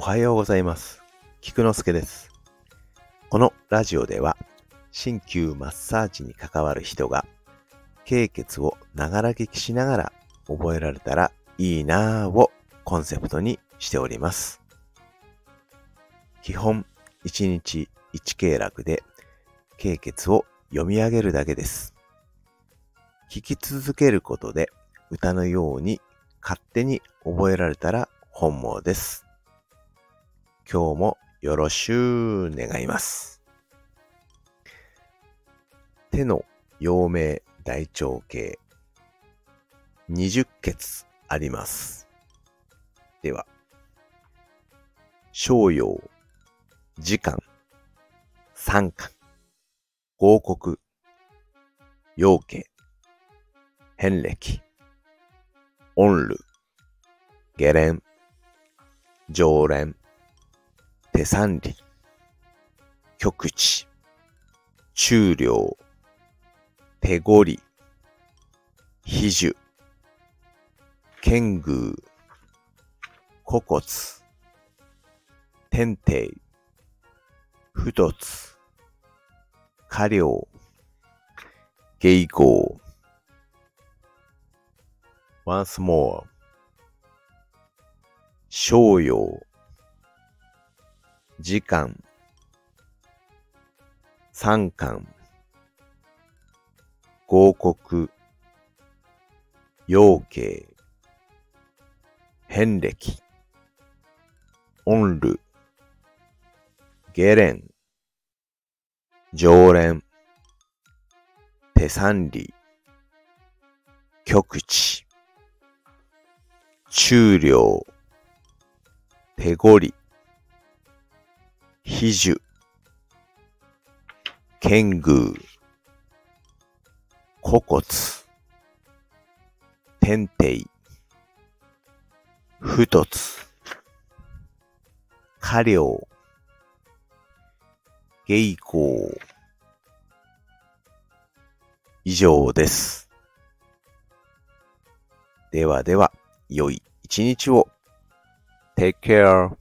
おはようございます。菊之助です。このラジオでは、鍼灸マッサージに関わる人が、経血をながら聞きしながら覚えられたらいいなぁをコンセプトにしております。基本、1日1経絡で、経血を読み上げるだけです。聞き続けることで、歌のように勝手に覚えられたら本望です。今日もよろしゅう願います。手の陽明大腸系20血あります。では、商陽、時間、三巻、合谷、陽経、変歴、音ル、下連、常連、手三里、極地、中量、手ごり、比樹、剣宮、古骨、天帝、不突、家領、芸合、once more, 商用、時間、三巻、合谷、陽経、変歴、音ル、下連、常連、手三里、極地、中量、手ごり、比樹、剣宮、古骨、天帝、不突、家領、芸工。以上です。ではでは、良い一日を。Take care.